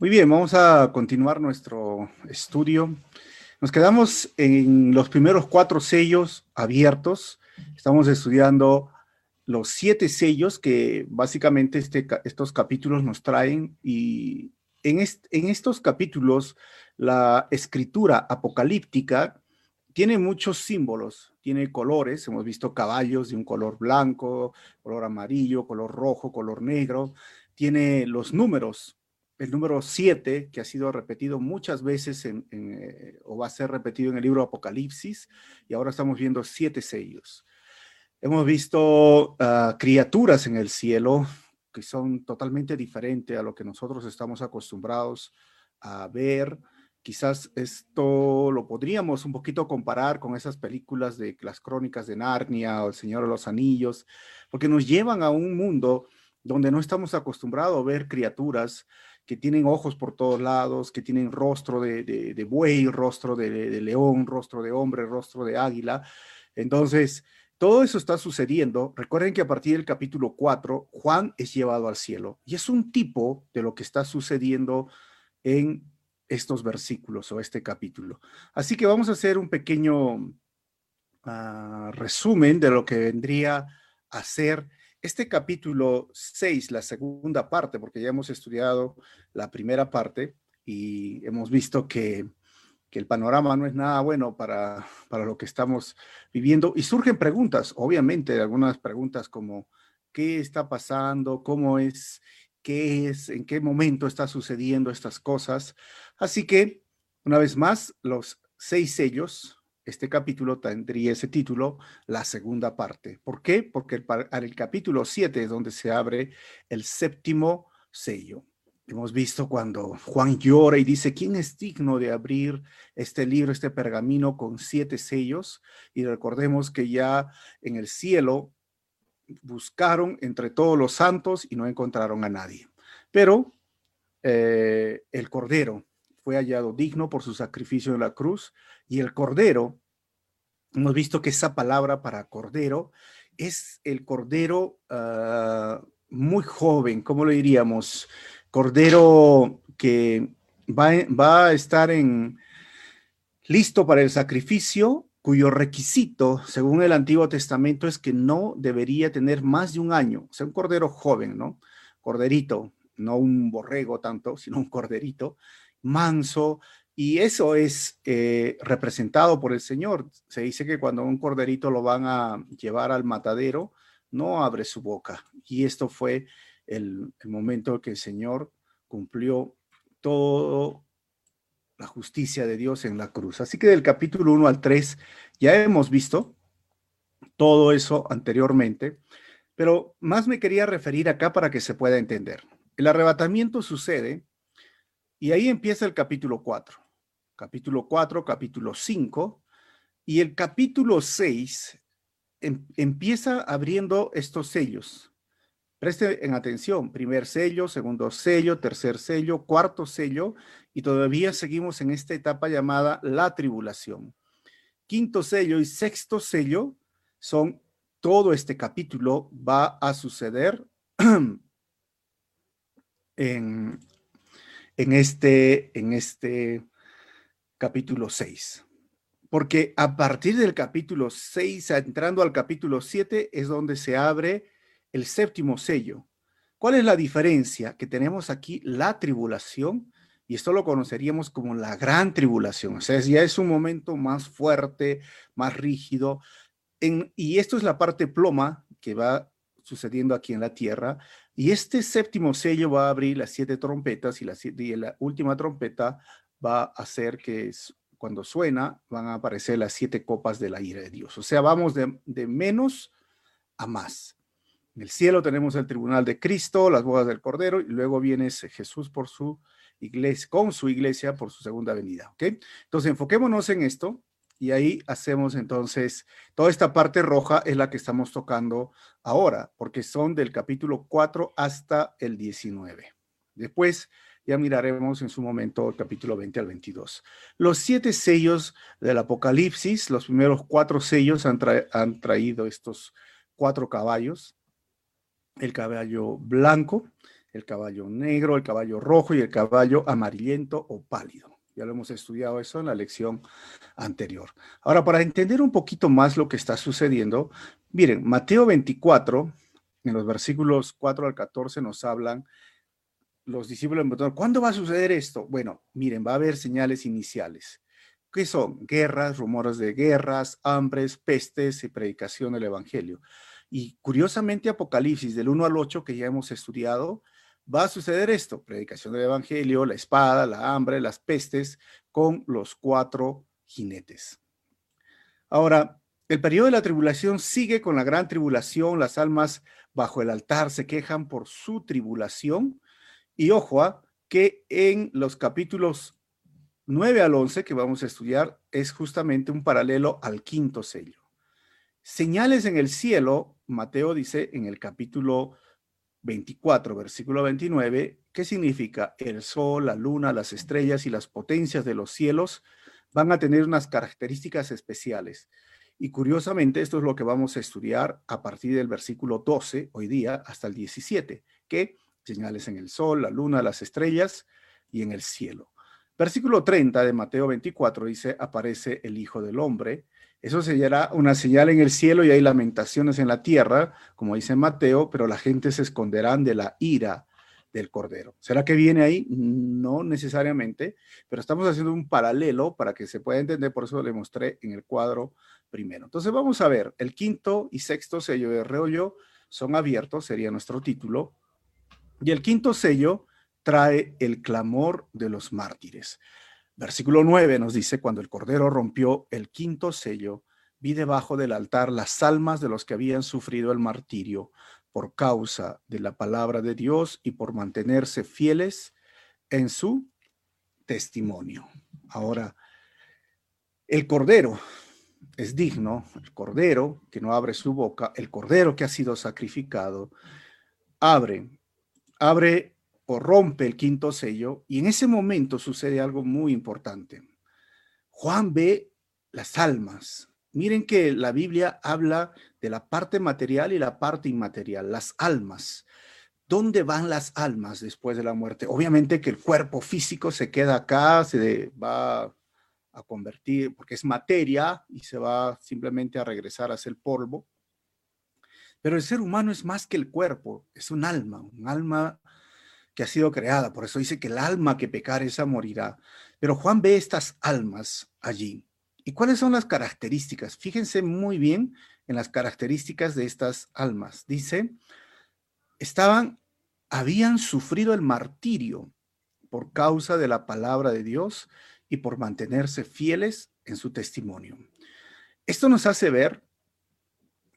Muy bien, vamos a continuar nuestro estudio. Nos quedamos en los primeros cuatro sellos abiertos. Estamos estudiando los siete sellos que básicamente este, estos capítulos nos traen y en, en estos capítulos la escritura apocalíptica tiene muchos símbolos, tiene colores, hemos visto caballos de un color blanco, color amarillo, color rojo, color negro, tiene los números, el número 7, que ha sido repetido muchas veces eh, o va a ser repetido en el libro Apocalipsis, y ahora estamos viendo siete sellos. Hemos visto ah, criaturas en el cielo que son totalmente diferentes a lo que nosotros estamos acostumbrados a ver. Quizás esto lo podríamos un poquito comparar con esas películas de las crónicas de Narnia o El Señor de los Anillos, porque nos llevan a un mundo donde no estamos acostumbrados a ver criaturas que tienen ojos por todos lados, que tienen rostro de, buey, rostro de, león, rostro de hombre, rostro de águila. Entonces, todo eso está sucediendo. Recuerden que a partir del capítulo 4, Juan es llevado al cielo y es un tipo de lo que está sucediendo en estos versículos o este capítulo. Así que vamos a hacer un pequeño ah, resumen de lo que vendría a ser este capítulo 6, la segunda parte, porque ya hemos estudiado la primera parte y hemos visto que, el panorama no es nada bueno para, para lo que estamos viviendo. Y surgen preguntas, obviamente, algunas preguntas como, ¿qué está pasando? ¿Cómo es? ¿Qué es? ¿En qué momento está sucediendo estas cosas? Así que, una vez más, los seis sellos este capítulo tendría ese título, la segunda parte. ¿Por qué? Porque el, el capítulo 7 es donde se abre el séptimo sello. Hemos visto cuando Juan llora y dice, ¿quién es digno de abrir este libro, este pergamino con siete sellos? Y recordemos que ya en el cielo buscaron entre todos los santos y no encontraron a nadie. Pero eh, el Cordero fue hallado digno por su sacrificio en la cruz y el Cordero hemos visto que esa palabra para cordero es el cordero ah, muy joven, ¿cómo lo diríamos? Cordero que va, va, a estar en listo para el sacrificio, cuyo requisito, según el Antiguo Testamento, es que no debería tener más de un año, o sea, un cordero joven, ¿no? Corderito, no un borrego tanto, sino un corderito, manso, y eso es eh, representado por el Señor. Se dice que cuando un corderito lo van a llevar al matadero, no abre su boca. Y esto fue el, el momento que el Señor cumplió toda la justicia de Dios en la cruz. Así que del capítulo 1 al 3 ya hemos visto todo eso anteriormente, pero más me quería referir acá para que se pueda entender. El arrebatamiento sucede y ahí empieza el capítulo 4 capítulo 4, capítulo 5, y el capítulo 6 em, empieza abriendo estos sellos. Preste en atención, primer sello, segundo sello, tercer sello, cuarto sello, y todavía seguimos en esta etapa llamada la tribulación. Quinto sello y sexto sello son todo este capítulo va a suceder en, en este, en este capítulo 6. Porque a partir del capítulo 6, entrando al capítulo 7, es donde se abre el séptimo sello. ¿Cuál es la diferencia? Que tenemos aquí la tribulación, y esto lo conoceríamos como la gran tribulación. O sea, ya es un momento más fuerte, más rígido. y esto es la parte ploma que va sucediendo aquí en la tierra. Y este séptimo sello va a abrir las siete trompetas y la, y la última trompeta va a hacer que cuando suena van a aparecer las siete copas de la ira de Dios. O sea, vamos de, menos a más. En el cielo tenemos el tribunal de Cristo, las bodas del Cordero, y luego viene Jesús por su iglesia, con su iglesia por su segunda venida. Entonces, enfoquémonos en esto y ahí hacemos entonces, toda esta parte roja es la que estamos tocando ahora, porque son del capítulo 4 hasta el 19. Después ya miraremos en su momento el capítulo 20 al 22. Los siete sellos del Apocalipsis, los primeros cuatro sellos han, han traído estos cuatro caballos. El caballo blanco el caballo negro, el caballo rojo y el caballo amarillento o pálido. Ya lo hemos estudiado eso en la lección anterior. Ahora, para entender un poquito más lo que está sucediendo, miren, Mateo 24, en los versículos 4 al 14 nos hablan los discípulos, ¿cuándo va a suceder esto? Bueno, miren, va a haber señales iniciales. ¿Qué son? Guerras, rumores de guerras, hambres, pestes y predicación del Evangelio. Y curiosamente, Apocalipsis del 1 al 8, que ya hemos estudiado, va a suceder esto, predicación del Evangelio, la espada, la hambre, las pestes, con los cuatro jinetes. Ahora, el periodo de la tribulación sigue con la gran tribulación, las almas bajo el altar se quejan por su tribulación. Y ojo, ¿ah? que en los capítulos 9 al 11 que vamos a estudiar es justamente un paralelo al quinto sello. Señales en el cielo, Mateo dice en el capítulo 24, versículo 29, ¿qué significa? El sol, la luna, las estrellas y las potencias de los cielos van a tener unas características especiales. Y curiosamente, esto es lo que vamos a estudiar a partir del versículo 12, hoy día, hasta el 17, que señales en el sol, la luna, las estrellas y en el cielo. Versículo 30 de Mateo 24 dice, aparece el Hijo del Hombre eso sería una señal en el cielo y hay lamentaciones en la tierra, como dice Mateo, pero la gente se esconderán de la ira del Cordero. ¿Será que viene ahí? No necesariamente, pero estamos haciendo un paralelo para que se pueda entender, por eso le mostré en el cuadro primero. Entonces vamos a ver, el quinto y sexto sello de reollo son abiertos, sería nuestro título, y el quinto sello trae el clamor de los mártires. Versículo 9 nos dice, cuando el Cordero rompió el quinto sello, vi debajo del altar las almas de los que habían sufrido el martirio por causa de la palabra de Dios y por mantenerse fieles en su testimonio. Ahora, el Cordero es digno, el Cordero que no abre su boca, el Cordero que ha sido sacrificado, abre, abre rompe el quinto sello y en ese momento sucede algo muy importante. Juan ve las almas. Miren que la Biblia habla de la parte material y la parte inmaterial, las almas. ¿Dónde van las almas después de la muerte? Obviamente que el cuerpo físico se queda acá, se va a convertir, porque es materia y se va simplemente a regresar a ser polvo. Pero el ser humano es más que el cuerpo, es un alma, un alma ha sido creada. Por eso dice que el alma que pecar esa morirá. Pero Juan ve estas almas allí. ¿Y cuáles son las características? Fíjense muy bien en las características de estas almas. Dice, estaban, habían sufrido el martirio por causa de la palabra de Dios y por mantenerse fieles en su testimonio. Esto nos hace ver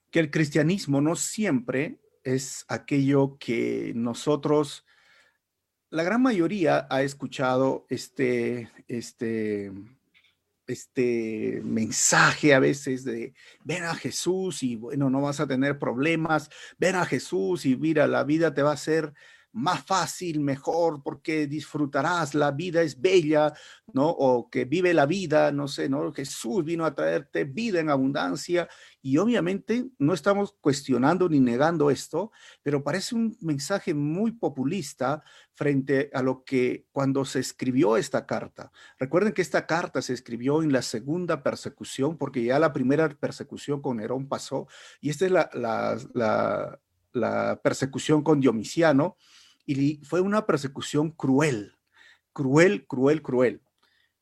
que el cristianismo no siempre es aquello que nosotros la gran mayoría ha escuchado este, este, este mensaje a veces de ven a Jesús y bueno, no vas a tener problemas, ven a Jesús y mira, la vida te va a ser más fácil, mejor, porque disfrutarás, la vida es bella, ¿no? O que vive la vida, no sé, ¿no? Jesús vino a traerte vida en abundancia y obviamente no estamos cuestionando ni negando esto, pero parece un mensaje muy populista frente a lo que cuando se escribió esta carta. Recuerden que esta carta se escribió en la segunda persecución, porque ya la primera persecución con Nerón pasó, y esta es la, la, la persecución con Diomiciano y fue una persecución cruel, cruel, cruel, cruel.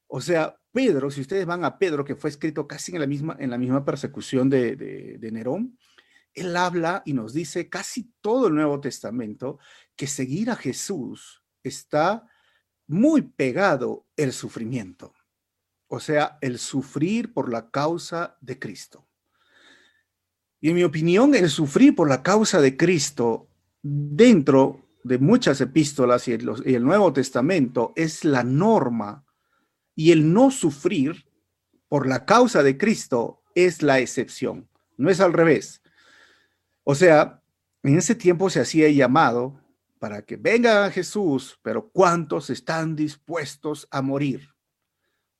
O sea, Pedro, si ustedes van a Pedro, que fue escrito casi en la misma, en la misma persecución de, de, Nerón, él habla y nos dice casi todo el Nuevo Testamento que seguir a Jesús está muy pegado el sufrimiento. O sea, el sufrir por la causa de Cristo. Y en mi opinión, el sufrir por la causa de Cristo dentro de muchas epístolas y el, Nuevo Testamento es la norma y el no sufrir por la causa de Cristo es la excepción, no es al revés. O sea, en ese tiempo se hacía llamado para que venga Jesús, pero ¿cuántos están dispuestos a morir?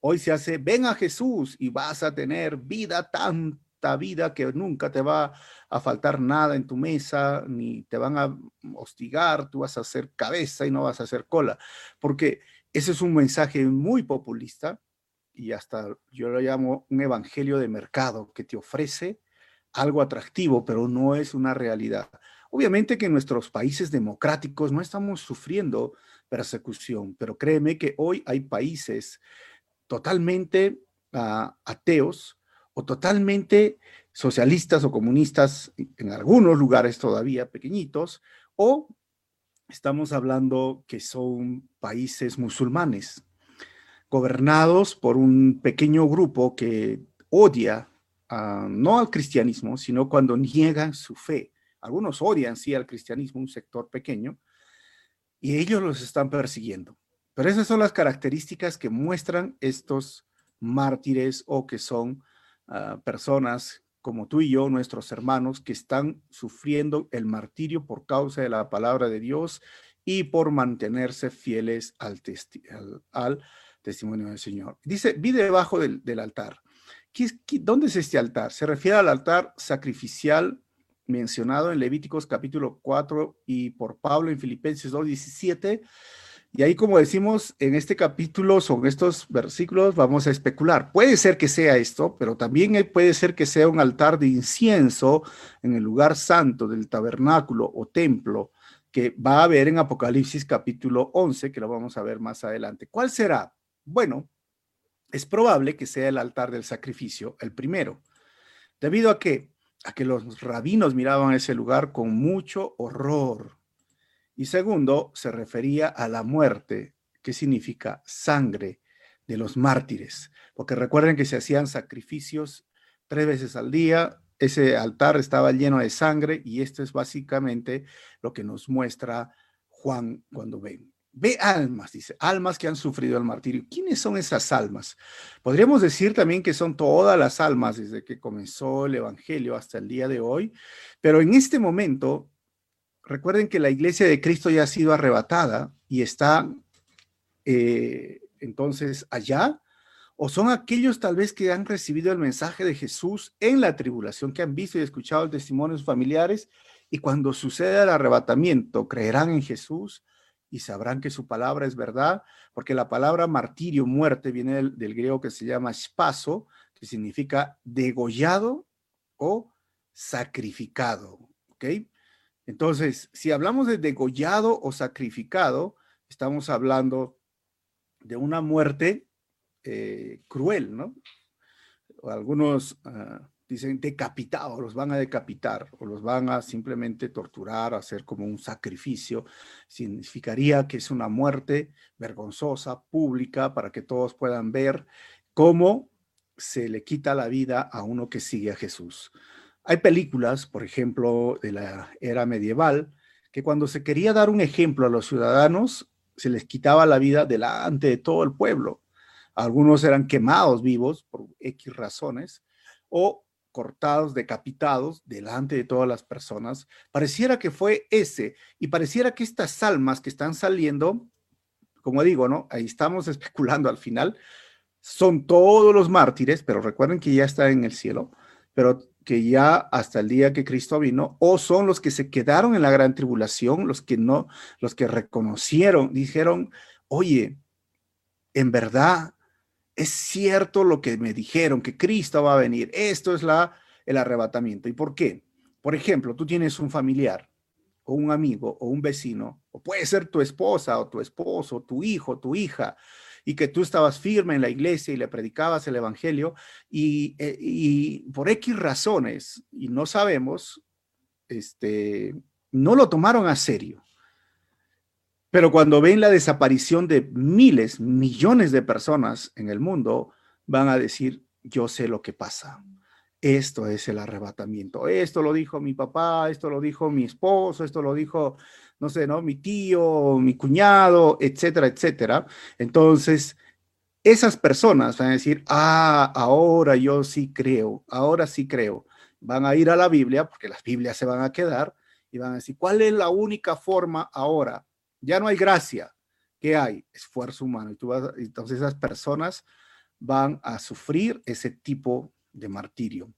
Hoy se hace, ven a Jesús y vas a tener vida tan esta vida que nunca te va a faltar nada en tu mesa, ni te van a hostigar, tú vas a hacer cabeza y no vas a hacer cola, porque ese es un mensaje muy populista y hasta yo lo llamo un evangelio de mercado que te ofrece algo atractivo, pero no es una realidad. Obviamente que en nuestros países democráticos no estamos sufriendo persecución, pero créeme que hoy hay países totalmente uh, ateos o totalmente socialistas o comunistas en algunos lugares todavía pequeñitos, o estamos hablando que son países musulmanes, gobernados por un pequeño grupo que odia uh, no al cristianismo, sino cuando niegan su fe. Algunos odian sí al cristianismo, un sector pequeño, y ellos los están persiguiendo. Pero esas son las características que muestran estos mártires o que son personas como tú y yo, nuestros hermanos, que están sufriendo el martirio por causa de la palabra de Dios y por mantenerse fieles al, testi al, al testimonio del Señor. Dice, vi debajo del, altar. ¿Qué, qué, dónde es este altar? Se refiere al altar sacrificial mencionado en Levíticos capítulo 4 y por Pablo en Filipenses 2, 17 y ahí, como decimos, en este capítulo, son estos versículos, vamos a especular. Puede ser que sea esto, pero también puede ser que sea un altar de incienso en el lugar santo del tabernáculo o templo que va a haber en Apocalipsis capítulo 11, que lo vamos a ver más adelante. ¿Cuál será? Bueno, es probable que sea el altar del sacrificio, el primero. ¿Debido a qué? A que los rabinos miraban ese lugar con mucho horror y segundo, se refería a la muerte, que significa sangre de los mártires, porque recuerden que se hacían sacrificios tres veces al día, ese altar estaba lleno de sangre y esto es básicamente lo que nos muestra Juan cuando ven. Ve almas, dice, almas que han sufrido el martirio. ¿Quiénes son esas almas? Podríamos decir también que son todas las almas desde que comenzó el Evangelio hasta el día de hoy, pero en este momento recuerden que la iglesia de Cristo ya ha sido arrebatada y está eh, entonces allá, o son aquellos tal vez que han recibido el mensaje de Jesús en la tribulación, que han visto y escuchado el testimonio de sus familiares, y cuando suceda el arrebatamiento, creerán en Jesús y sabrán que su palabra es verdad, porque la palabra martirio, muerte, viene del, del griego que se llama spaso, que significa degollado o sacrificado, ¿ok? Entonces, si hablamos de degollado o sacrificado, estamos hablando de una muerte eh, cruel, ¿no? Algunos uh, dicen decapitado, los van a decapitar o los van a simplemente torturar, hacer como un sacrificio. Significaría que es una muerte vergonzosa, pública, para que todos puedan ver cómo se le quita la vida a uno que sigue a Jesús. Hay películas, por ejemplo, de la era medieval, que cuando se quería dar un ejemplo a los ciudadanos, se les quitaba la vida delante de todo el pueblo. Algunos eran quemados vivos por X razones o cortados, decapitados delante de todas las personas. Pareciera que fue ese y pareciera que estas almas que están saliendo, como digo, ¿no? Ahí estamos especulando al final, son todos los mártires, pero recuerden que ya está en el cielo, pero que ya hasta el día que Cristo vino, o son los que se quedaron en la gran tribulación, los que no, los que reconocieron, dijeron, oye, en verdad es cierto lo que me dijeron, que Cristo va a venir. Esto es la, el arrebatamiento. ¿Y por qué? Por ejemplo, tú tienes un familiar o un amigo o un vecino, o puede ser tu esposa o tu esposo, tu hijo, tu hija, y que tú estabas firme en la iglesia y le predicabas el evangelio y, eh, y por X razones, y no sabemos, este, no lo tomaron a serio. Pero cuando ven la desaparición de miles, millones de personas en el mundo, van a decir, yo sé lo que pasa. Esto es el arrebatamiento. Esto lo dijo mi papá, esto lo dijo mi esposo, esto lo dijo no sé, ¿no? Mi tío, mi cuñado, etcétera, etcétera. Entonces, esas personas van a decir, ah, ahora yo sí creo, ahora sí creo. Van a ir a la Biblia, porque las Biblias se van a quedar, y van a decir, ¿cuál es la única forma ahora? Ya no hay gracia. ¿Qué hay? Esfuerzo humano. Y entonces esas personas van a sufrir ese tipo de martirio.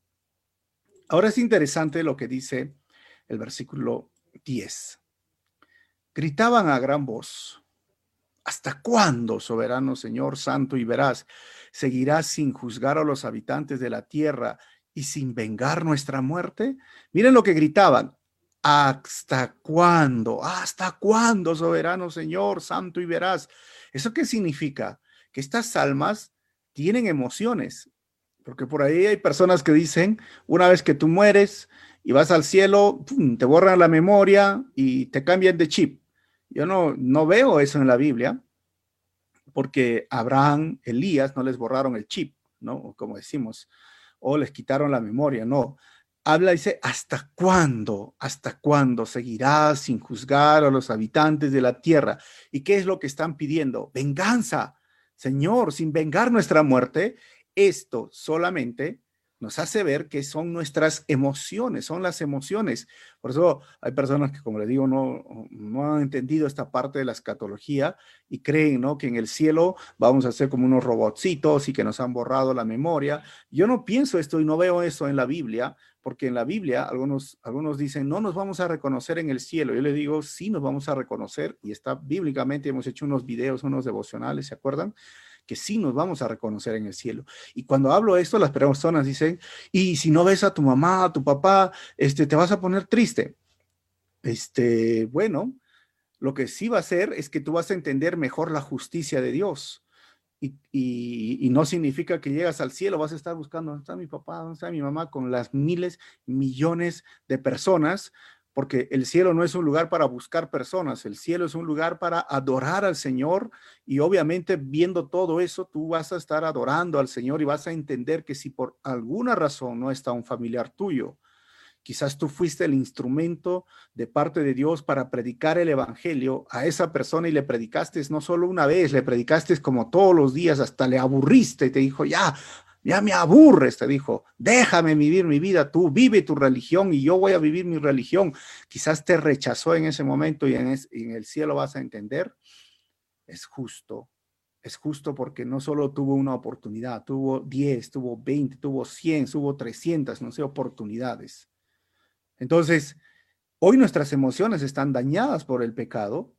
Ahora es interesante lo que dice el versículo 10. Gritaban a gran voz, ¿hasta cuándo, soberano Señor, santo y veraz, seguirás sin juzgar a los habitantes de la tierra y sin vengar nuestra muerte? Miren lo que gritaban, ¿hasta cuándo? ¿Hasta cuándo, soberano Señor, santo y veraz? ¿Eso qué significa? Que estas almas tienen emociones, porque por ahí hay personas que dicen, una vez que tú mueres y vas al cielo, te borran la memoria y te cambian de chip. Yo no, no veo eso en la Biblia, porque Abraham, Elías, no les borraron el chip, ¿no? Como decimos, o les quitaron la memoria, no. Habla, dice, ¿hasta cuándo? ¿Hasta cuándo seguirás sin juzgar a los habitantes de la tierra? ¿Y qué es lo que están pidiendo? Venganza. Señor, sin vengar nuestra muerte, esto solamente nos hace ver que son nuestras emociones, son las emociones. Por eso hay personas que, como le digo, no, no han entendido esta parte de la escatología y creen ¿no? que en el cielo vamos a ser como unos robotcitos y que nos han borrado la memoria. Yo no pienso esto y no veo eso en la Biblia, porque en la Biblia algunos, algunos dicen, no nos vamos a reconocer en el cielo. Yo le digo, sí nos vamos a reconocer y está bíblicamente, hemos hecho unos videos, unos devocionales, ¿se acuerdan? Que sí nos vamos a reconocer en el cielo. Y cuando hablo esto, las personas dicen, y si no ves a tu mamá, a tu papá, este, te vas a poner triste. Este, bueno, lo que sí va a ser es que tú vas a entender mejor la justicia de Dios. Y, y, no significa que llegas al cielo, vas a estar buscando, ¿dónde está mi papá? ¿Dónde está mi mamá? Con las miles, millones de personas porque el cielo no es un lugar para buscar personas, el cielo es un lugar para adorar al Señor y obviamente viendo todo eso, tú vas a estar adorando al Señor y vas a entender que si por alguna razón no está un familiar tuyo, quizás tú fuiste el instrumento de parte de Dios para predicar el Evangelio a esa persona y le predicaste no solo una vez, le predicaste como todos los días, hasta le aburriste y te dijo, ya, ya me aburres, te dijo, déjame vivir mi vida, tú vive tu religión y yo voy a vivir mi religión. Quizás te rechazó en ese momento y en, el cielo vas a entender, es justo, es justo porque no solo tuvo una oportunidad, tuvo 10, tuvo 20, tuvo 100, tuvo 300, no sé, oportunidades. Entonces, hoy nuestras emociones están dañadas por el pecado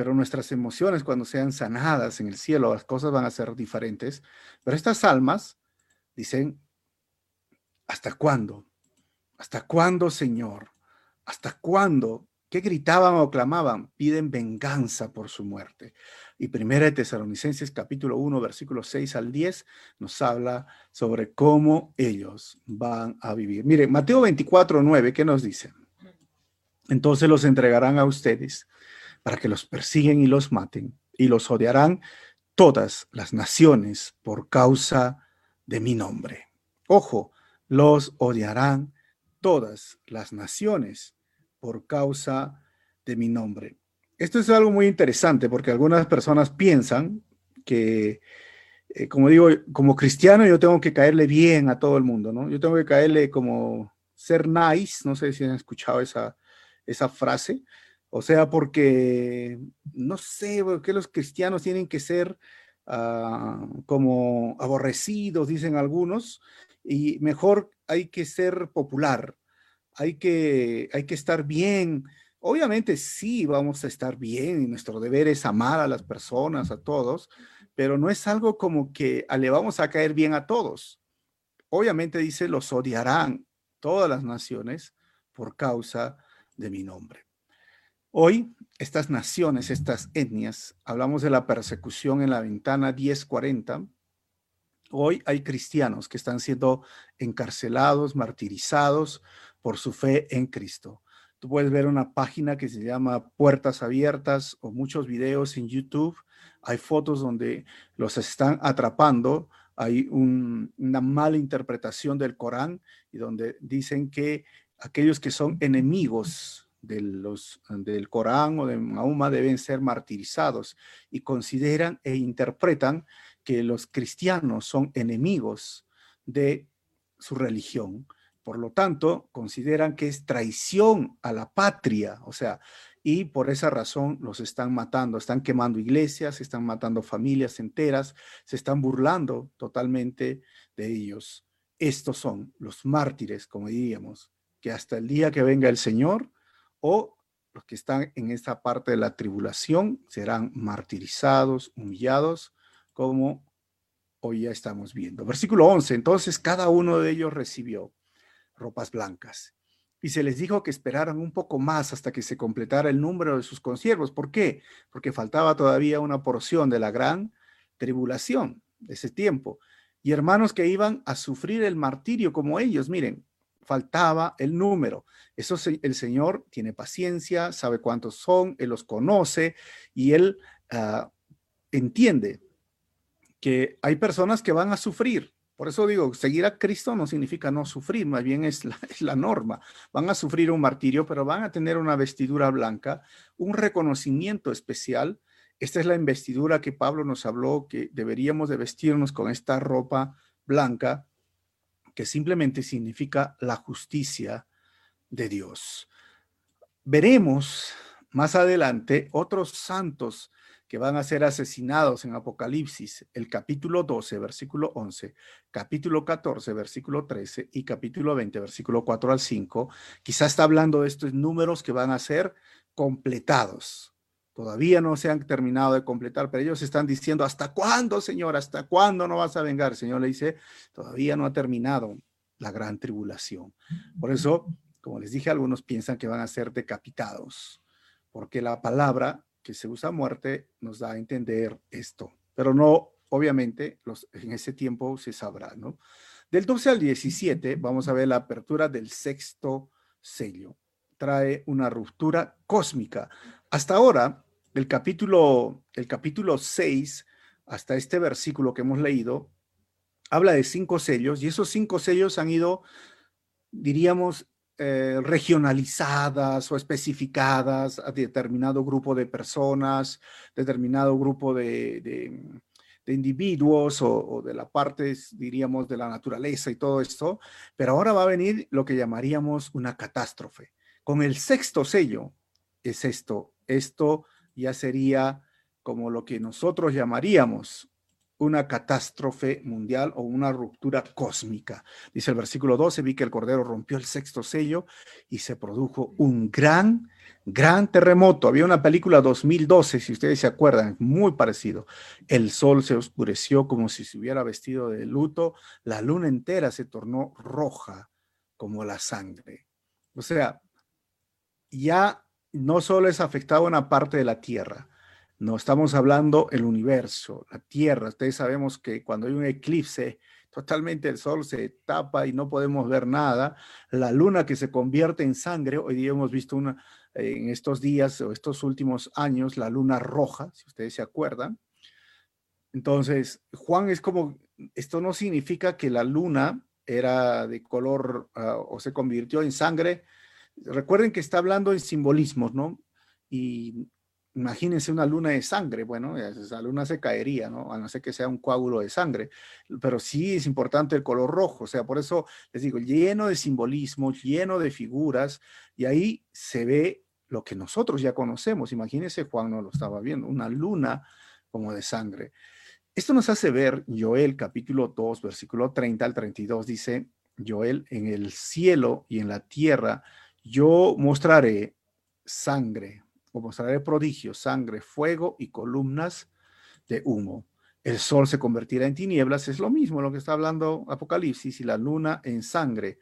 pero nuestras emociones cuando sean sanadas en el cielo, las cosas van a ser diferentes. Pero estas almas dicen, ¿hasta cuándo? ¿Hasta cuándo, Señor? ¿Hasta cuándo? ¿Qué gritaban o clamaban? Piden venganza por su muerte. Y Primera de Tesalonicenses capítulo 1, versículos 6 al 10 nos habla sobre cómo ellos van a vivir. Mire, Mateo 24, 9, ¿qué nos dice? Entonces los entregarán a ustedes para que los persiguen y los maten, y los odiarán todas las naciones por causa de mi nombre. Ojo, los odiarán todas las naciones por causa de mi nombre. Esto es algo muy interesante porque algunas personas piensan que, eh, como digo, como cristiano yo tengo que caerle bien a todo el mundo, ¿no? Yo tengo que caerle como ser nice, no sé si han escuchado esa, esa frase, o sea, porque, no sé, porque los cristianos tienen que ser ah, como aborrecidos, dicen algunos, y mejor hay que ser popular, hay que, hay que estar bien. Obviamente sí vamos a estar bien y nuestro deber es amar a las personas, a todos, pero no es algo como que le vamos a caer bien a todos. Obviamente dice, los odiarán todas las naciones por causa de mi nombre. Hoy, estas naciones, estas etnias, hablamos de la persecución en la ventana 1040. Hoy hay cristianos que están siendo encarcelados, martirizados por su fe en Cristo. Tú puedes ver una página que se llama Puertas Abiertas o muchos videos en YouTube. Hay fotos donde los están atrapando. Hay una mala interpretación del Corán y donde dicen que aquellos que son enemigos de los, del Corán o de Mahoma deben ser martirizados y consideran e interpretan que los cristianos son enemigos de su religión. Por lo tanto, consideran que es traición a la patria, o sea, y por esa razón los están matando, están quemando iglesias, están matando familias enteras, se están burlando totalmente de ellos. estos son los mártires, como diríamos, que hasta el día que venga el Señor o los que están en esta parte de la tribulación serán martirizados, humillados, como hoy ya estamos viendo. Versículo 11, entonces cada uno de ellos recibió ropas blancas y se les dijo que esperaran un poco más hasta que se completara el número de sus consiervos. ¿Por qué? Porque faltaba todavía una porción de la gran tribulación de ese tiempo. Y hermanos que iban a sufrir el martirio como ellos, miren, faltaba el número. Eso el Señor tiene paciencia, sabe cuántos son, Él los conoce y Él ah, entiende que hay personas que van a sufrir. Por eso digo, seguir a Cristo no significa no sufrir, más bien es la, es la, norma. Van a sufrir un martirio, pero van a tener una vestidura blanca, un reconocimiento especial. Esta es la investidura que Pablo nos habló, que deberíamos de vestirnos con esta ropa blanca, que simplemente significa la justicia de Dios. Veremos más adelante otros santos que van a ser asesinados en Apocalipsis, el capítulo 12, versículo 11, capítulo 14, versículo 13 y capítulo 20, versículo 4 al 5. Quizás está hablando de estos números que van a ser completados. Todavía no se han terminado de completar, pero ellos están diciendo, ¿hasta cuándo, Señor? ¿Hasta cuándo no vas a vengar? El Señor le dice, todavía no ha terminado la gran tribulación. Por eso, como les dije, algunos piensan que van a ser decapitados, porque la palabra que se usa muerte nos da a entender esto, pero no, obviamente, los, en ese tiempo se sabrá, ¿no? Del 12 al 17 vamos a ver la apertura del sexto sello. Trae una ruptura cósmica. Hasta ahora, el capítulo, el capítulo 6, hasta este versículo que hemos leído, habla de cinco sellos y esos cinco sellos han ido, diríamos, eh, regionalizadas o especificadas a determinado grupo de personas, determinado grupo de, individuos o, de la parte, diríamos, de la naturaleza y todo esto, pero ahora va a venir lo que llamaríamos una catástrofe. Con el sexto sello es esto, esto ya sería como lo que nosotros llamaríamos una catástrofe mundial o una ruptura cósmica. Dice el versículo 12, vi que el Cordero rompió el sexto sello y se produjo un gran, gran terremoto. Había una película 2012, si ustedes se acuerdan, muy parecido. El sol se oscureció como si se hubiera vestido de luto, la luna entera se tornó roja como la sangre. O sea, ya no solo es afectada una parte de la tierra, no estamos hablando el universo, la Tierra. Ustedes sabemos que cuando hay un eclipse, totalmente el sol se tapa y no podemos ver nada. La luna que se convierte en sangre, hoy día hemos visto una, en estos días o estos últimos años, la luna roja, si ustedes se acuerdan. Entonces, Juan es como, esto no significa que la luna era de color ah, o se convirtió en sangre. Recuerden que está hablando en simbolismos, ¿no? Y Imagínense una luna de sangre, bueno, esa luna se caería, ¿no? A no ser que sea un coágulo de sangre, pero sí es importante el color rojo, o sea, por eso les digo, lleno de simbolismos, lleno de figuras, y ahí se ve lo que nosotros ya conocemos. Imagínense, Juan no lo estaba viendo, una luna como de sangre. Esto nos hace ver Joel capítulo 2, versículo 30 al 32, dice Joel, en el cielo y en la tierra yo mostraré sangre, o mostraré prodigios, sangre, fuego y columnas de humo. El sol se convertirá en tinieblas, es lo mismo lo que está hablando Apocalipsis, y la luna en sangre,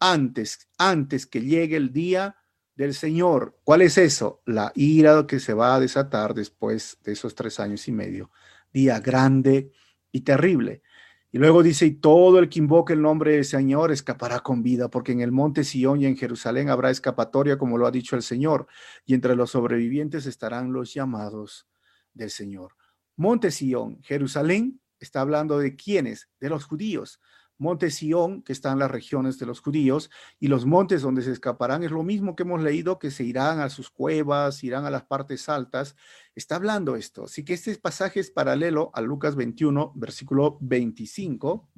antes, antes que llegue el día del Señor. ¿Cuál es eso? La ira que se va a desatar después de esos tres años y medio. Día grande y terrible. Y luego dice, y todo el que invoque el nombre del Señor escapará con vida, porque en el monte Sión y en Jerusalén habrá escapatoria, como lo ha dicho el Señor, y entre los sobrevivientes estarán los llamados del Señor. Monte Sión, Jerusalén, está hablando de quiénes, de los judíos. Monte Sión, que están las regiones de los judíos, y los montes donde se escaparán es lo mismo que hemos leído, que se irán a sus cuevas, irán a las partes altas. Está hablando esto. Así que este pasaje es paralelo a Lucas 21, versículo 25,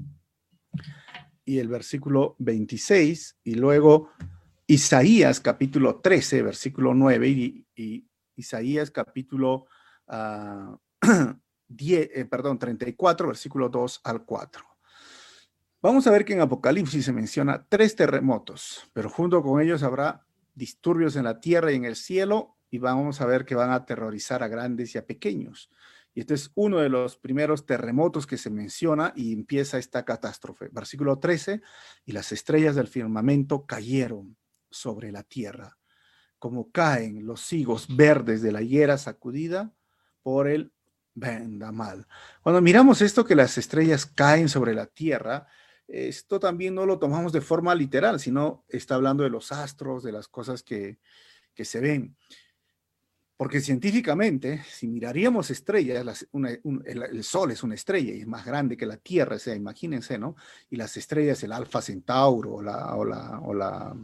y el versículo 26, y luego Isaías capítulo 13, versículo 9, y, Isaías capítulo 10, ah, eh, perdón, 34, versículo 2 al 4. Vamos a ver que en Apocalipsis se menciona tres terremotos, pero junto con ellos habrá disturbios en la tierra y en el cielo, y vamos a ver que van a aterrorizar a grandes y a pequeños. Y este es uno de los primeros terremotos que se menciona y empieza esta catástrofe. Versículo 13, y las estrellas del firmamento cayeron sobre la tierra, como caen los higos verdes de la higuera sacudida por el vendamal. Cuando miramos esto que las estrellas caen sobre la tierra, esto también no lo tomamos de forma literal, sino está hablando de los astros, de las cosas que, se ven. Porque científicamente, si miraríamos estrellas, el, Sol es una estrella y es más grande que la Tierra, o sea, imagínense, ¿no? Y las estrellas, el Alfa Centauro o la, o la, o la,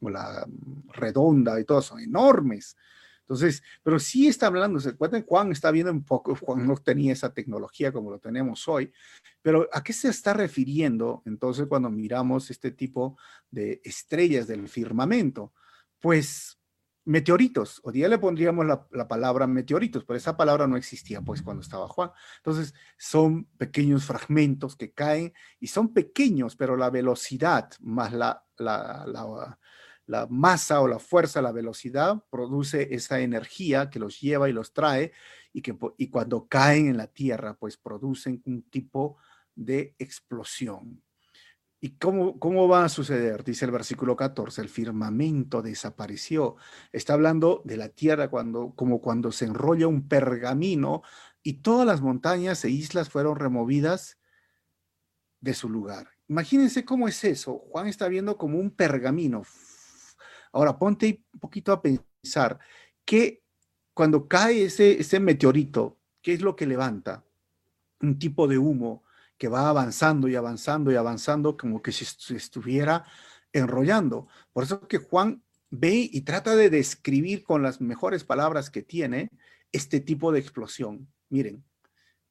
o la redonda y todo, son enormes. Entonces, pero sí está hablando, se acuerdan, Juan está viendo un poco, Juan no tenía esa tecnología como lo tenemos hoy, pero ¿a qué se está refiriendo entonces cuando miramos este tipo de estrellas del firmamento? Pues meteoritos, o día le pondríamos la, la, palabra meteoritos, pero esa palabra no existía pues cuando estaba Juan. Entonces son pequeños fragmentos que caen y son pequeños, pero la velocidad más la, la, la la masa o la fuerza, la velocidad, produce esa energía que los lleva y los trae y que y cuando caen en la tierra, pues producen un tipo de explosión. ¿Y cómo, cómo va a suceder? Dice el versículo 14, el firmamento desapareció. Está hablando de la tierra cuando, como cuando se enrolla un pergamino y todas las montañas e islas fueron removidas de su lugar. Imagínense cómo es eso. Juan está viendo como un pergamino Ahora, ponte un poquito a pensar que cuando cae ese, ese meteorito, ¿qué es lo que levanta? Un tipo de humo que va avanzando y avanzando y avanzando como que si estuviera enrollando. Por eso que Juan ve y trata de describir con las mejores palabras que tiene este tipo de explosión. Miren,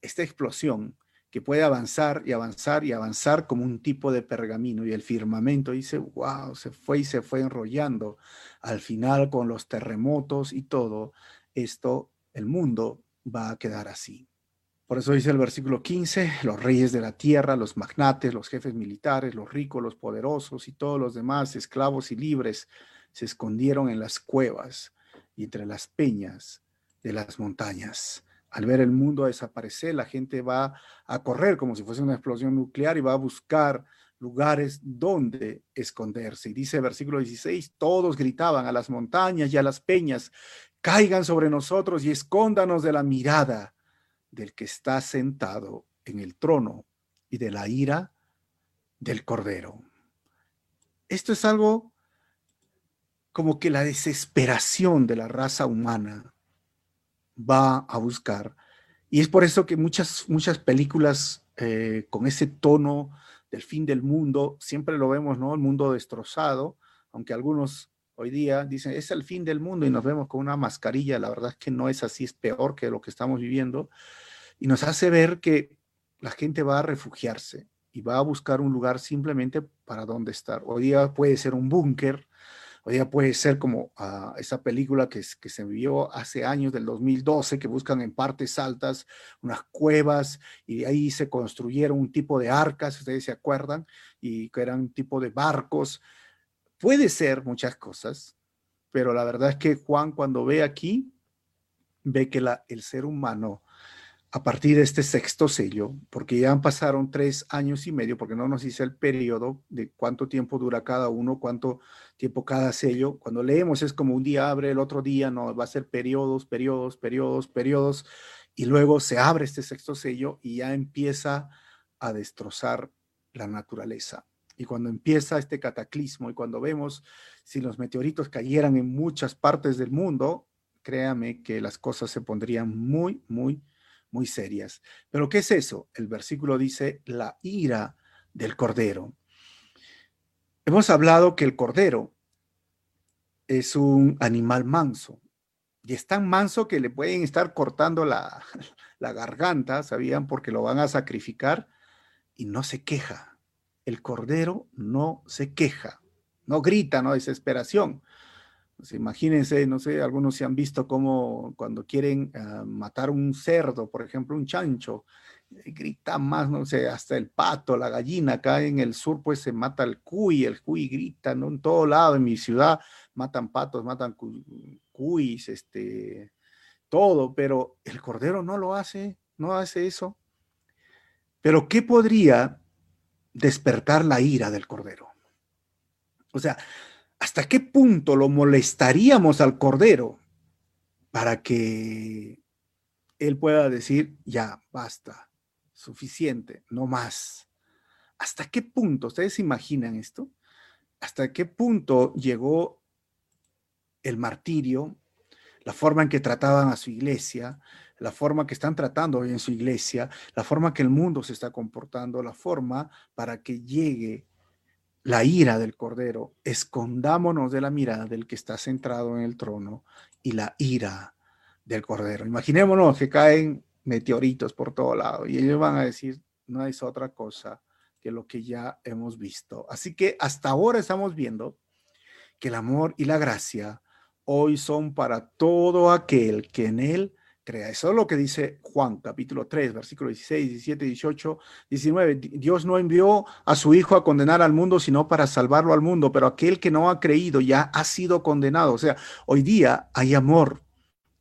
esta explosión que puede avanzar y avanzar y avanzar como un tipo de pergamino. Y el firmamento dice, wow, se fue y se fue enrollando. Al final, con los terremotos y todo, esto, el mundo va a quedar así. Por eso dice el versículo 15, los reyes de la tierra, los magnates, los jefes militares, los ricos, los poderosos y todos los demás, esclavos y libres, se escondieron en las cuevas y entre las peñas de las montañas al ver el mundo desaparecer, la gente va a correr como si fuese una explosión nuclear y va a buscar lugares donde esconderse. Y dice el versículo 16, todos gritaban a las montañas y a las peñas, caigan sobre nosotros y escóndanos de la mirada del que está sentado en el trono y de la ira del Cordero. Esto es algo como que la desesperación de la raza humana va a buscar. Y es por eso que muchas, muchas películas eh, con ese tono del fin del mundo, siempre lo vemos, ¿no? El mundo destrozado, aunque algunos hoy día dicen, es el fin del mundo y nos vemos con una mascarilla, la verdad es que no es así, es peor que lo que estamos viviendo, y nos hace ver que la gente va a refugiarse y va a buscar un lugar simplemente para donde estar. Hoy día puede ser un búnker, o ya puede ser como ah, esa película que, que se vio hace años, del 2012, que buscan en partes altas unas cuevas y de ahí se construyeron un tipo de arcas, ustedes se acuerdan, y que eran un tipo de barcos. Puede ser muchas cosas, pero la verdad es que Juan cuando ve aquí, ve que el ser humano a partir de este sexto sello, porque ya pasaron tres años y medio, porque no nos dice el periodo de cuánto tiempo dura cada uno, cuánto tiempo cada sello. Cuando leemos es como un día abre, el otro día no, va a ser periodos, periodos, periodos, periodos, y luego se abre este sexto sello y ya empieza a destrozar la naturaleza. Y cuando empieza este cataclismo y cuando vemos si los meteoritos cayeran en muchas partes del mundo, créame que las cosas se pondrían muy, muy muy serias. Pero ¿qué es eso? El versículo dice la ira del cordero. Hemos hablado que el cordero es un animal manso y es tan manso que le pueden estar cortando la, la garganta, ¿sabían? Porque lo van a sacrificar y no se queja. El cordero no se queja, no grita, no desesperación. Pues, imagínense, no sé, algunos se han visto como cuando quieren ah, matar un cerdo, por ejemplo, un chancho, grita más, no sé, hasta el pato, la gallina, acá en el sur pues se mata el cuy, el cuy grita, ¿no? En todo lado, en mi ciudad matan patos, matan cuis, este, todo, pero el cordero no lo hace, no hace eso. Pero ¿qué podría despertar la ira del cordero? O sea, ¿hasta qué punto lo molestaríamos al cordero para que él pueda decir, ya, basta, suficiente, no más. ¿Hasta qué punto? ¿Ustedes imaginan esto? ¿Hasta qué punto llegó el martirio, la forma en que trataban a su iglesia, la forma que están tratando hoy en su iglesia, la forma que el mundo se está comportando, la forma para que llegue la ira del Cordero? Escondámonos de la mirada del que está centrado en el trono y la ira del Cordero. Imaginémonos que caen meteoritos por todo lado y ellos van a decir, no es otra cosa que lo que ya hemos visto. Así que hasta ahora estamos viendo que el amor y la gracia hoy son para todo aquel que en él crea. Eso es lo que dice Juan, capítulo 3, versículo 16, 17, 18, 19. Dios no envió a su Hijo a condenar al mundo, sino para salvarlo al mundo, pero aquel que no ha creído ya ha sido condenado. O sea, hoy día hay amor,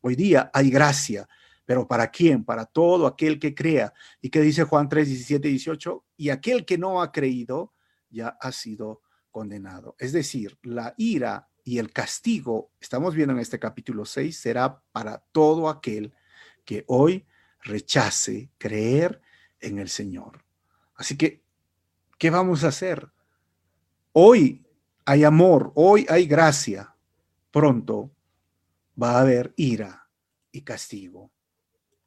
hoy día hay gracia, pero ¿para quién? Para todo aquel que crea. ¿Y qué dice Juan 3, 17, 18? Y aquel que no ha creído ya ha sido condenado. Es decir, la ira y el castigo, estamos viendo en este capítulo 6, será para todo aquel que hoy rechace creer en el Señor. Así que, ¿qué vamos a hacer? Hoy hay amor, hoy hay gracia, pronto va a haber ira y castigo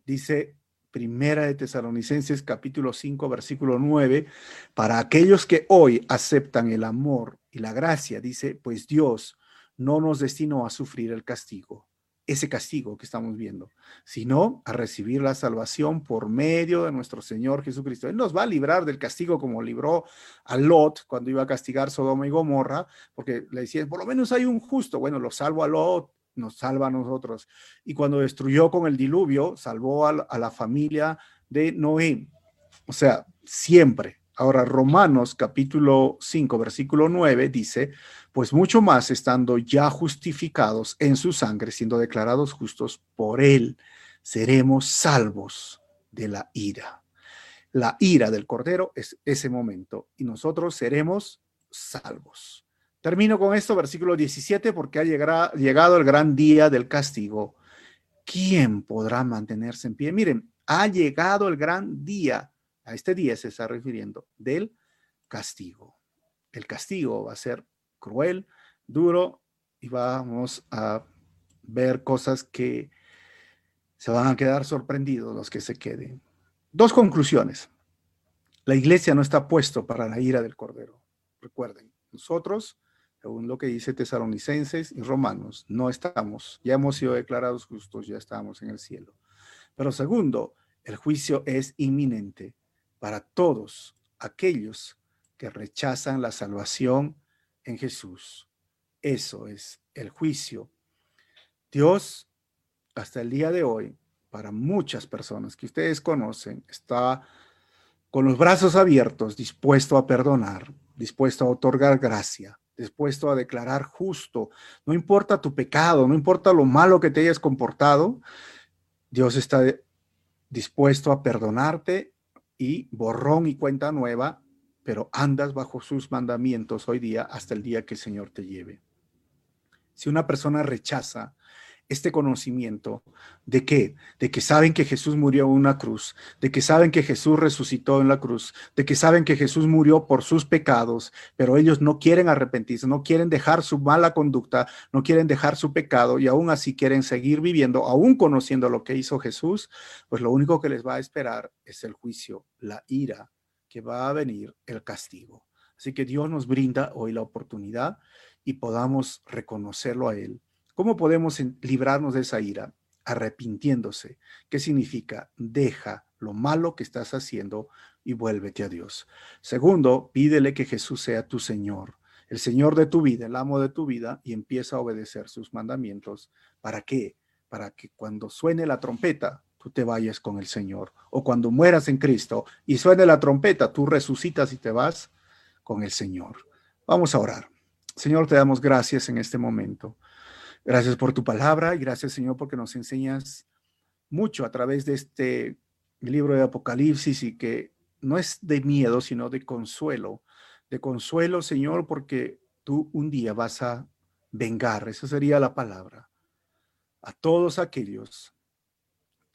dice Primera de Tesalonicenses capítulo 5 versículo 9, para aquellos que hoy aceptan el amor y la gracia, dice, pues Dios no nos destinó a sufrir el castigo, ese castigo que estamos viendo, sino a recibir la salvación por medio de nuestro Señor Jesucristo. Él nos va a librar del castigo como libró a Lot cuando iba a castigar Sodoma y Gomorra, porque le decía, por lo menos hay un justo, bueno, lo salvo a Lot, nos salva a nosotros. Y cuando destruyó con el diluvio, salvó a, la familia de Noé. O sea, siempre. Ahora, Romanos capítulo 5, versículo 9 dice, pues mucho más estando ya justificados en su sangre, siendo declarados justos por él, seremos salvos de la ira. La ira del Cordero es ese momento y nosotros seremos salvos. Termino con esto, versículo 17, porque ha llegado el gran día del castigo. ¿Quién podrá mantenerse en pie? Miren, ha llegado el gran día, a este día se está refiriendo, del castigo. El castigo va a ser cruel, duro y vamos a ver cosas que se van a quedar sorprendidos los que se queden. Dos conclusiones. La iglesia no está puesto para la ira del Cordero. Recuerden, nosotros según lo que dice Tesalonicenses y Romanos, no estamos, ya hemos sido declarados justos, ya estamos en el cielo. Pero segundo, el juicio es inminente para todos aquellos que rechazan la salvación en Jesús. Eso es el juicio. Dios, hasta el día de hoy, para muchas personas que ustedes conocen, está con los brazos abiertos, dispuesto a perdonar, dispuesto a otorgar gracia, dispuesto a declarar justo. No importa tu pecado, no importa lo malo que te hayas comportado, Dios está dispuesto a perdonarte y borrón y cuenta nueva, pero andas bajo sus mandamientos hoy día hasta el día que el Señor te lleve. Si una persona rechaza este conocimiento de qué? De que saben que Jesús murió en una cruz, de que saben que Jesús resucitó en la cruz, de que saben que Jesús murió por sus pecados, pero ellos no quieren arrepentirse, no quieren dejar su mala conducta, no quieren dejar su pecado y aún así quieren seguir viviendo, aún conociendo lo que hizo Jesús, pues lo único que les va a esperar es el juicio, la ira, que va a venir el castigo. Así que Dios nos brinda hoy la oportunidad y podamos reconocerlo a Él ¿Cómo podemos librarnos de esa ira? Arrepintiéndose. ¿Qué significa? Deja lo malo que estás haciendo y vuélvete a Dios. Segundo, pídele que Jesús sea tu Señor, el Señor de tu vida, el amo de tu vida, y empieza a obedecer sus mandamientos. ¿Para qué? Para que cuando suene la trompeta, tú te vayas con el Señor. O cuando mueras en Cristo y suene la trompeta, tú resucitas y te vas con el Señor. Vamos a orar. Señor, te damos gracias en este momento. Gracias por tu palabra y gracias, Señor, porque nos enseñas mucho a través de este libro de Apocalipsis y que no es de miedo, sino de consuelo. De consuelo, Señor, porque tú un día vas a vengar, esa sería la palabra, a todos aquellos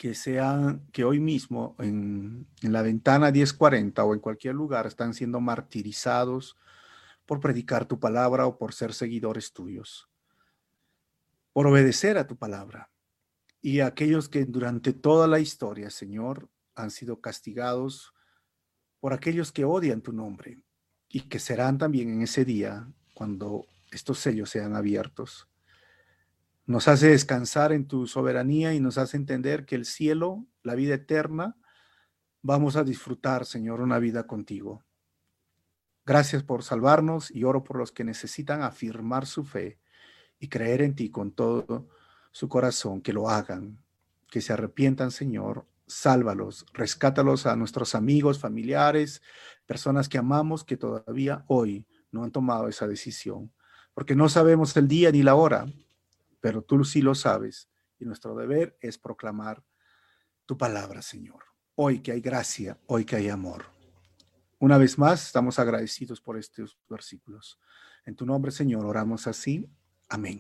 que sean, que hoy mismo en, en la ventana 1040 o en cualquier lugar están siendo martirizados por predicar tu palabra o por ser seguidores tuyos, por obedecer a tu palabra. Y aquellos que durante toda la historia, Señor, han sido castigados por aquellos que odian tu nombre y que serán también en ese día cuando estos sellos sean abiertos nos hace descansar en tu soberanía y nos hace entender que el cielo, la vida eterna, vamos a disfrutar, Señor, una vida contigo. Gracias por salvarnos y oro por los que necesitan afirmar su fe y creer en ti con todo su corazón, que lo hagan, que se arrepientan, Señor, sálvalos, rescátalos a nuestros amigos, familiares, personas que amamos que todavía hoy no han tomado esa decisión, porque no sabemos el día ni la hora, pero tú sí lo sabes y nuestro deber es proclamar tu palabra, Señor. Hoy que hay gracia, hoy que hay amor. Una vez más, estamos agradecidos por estos versículos. En tu nombre, Señor, oramos así. Amén.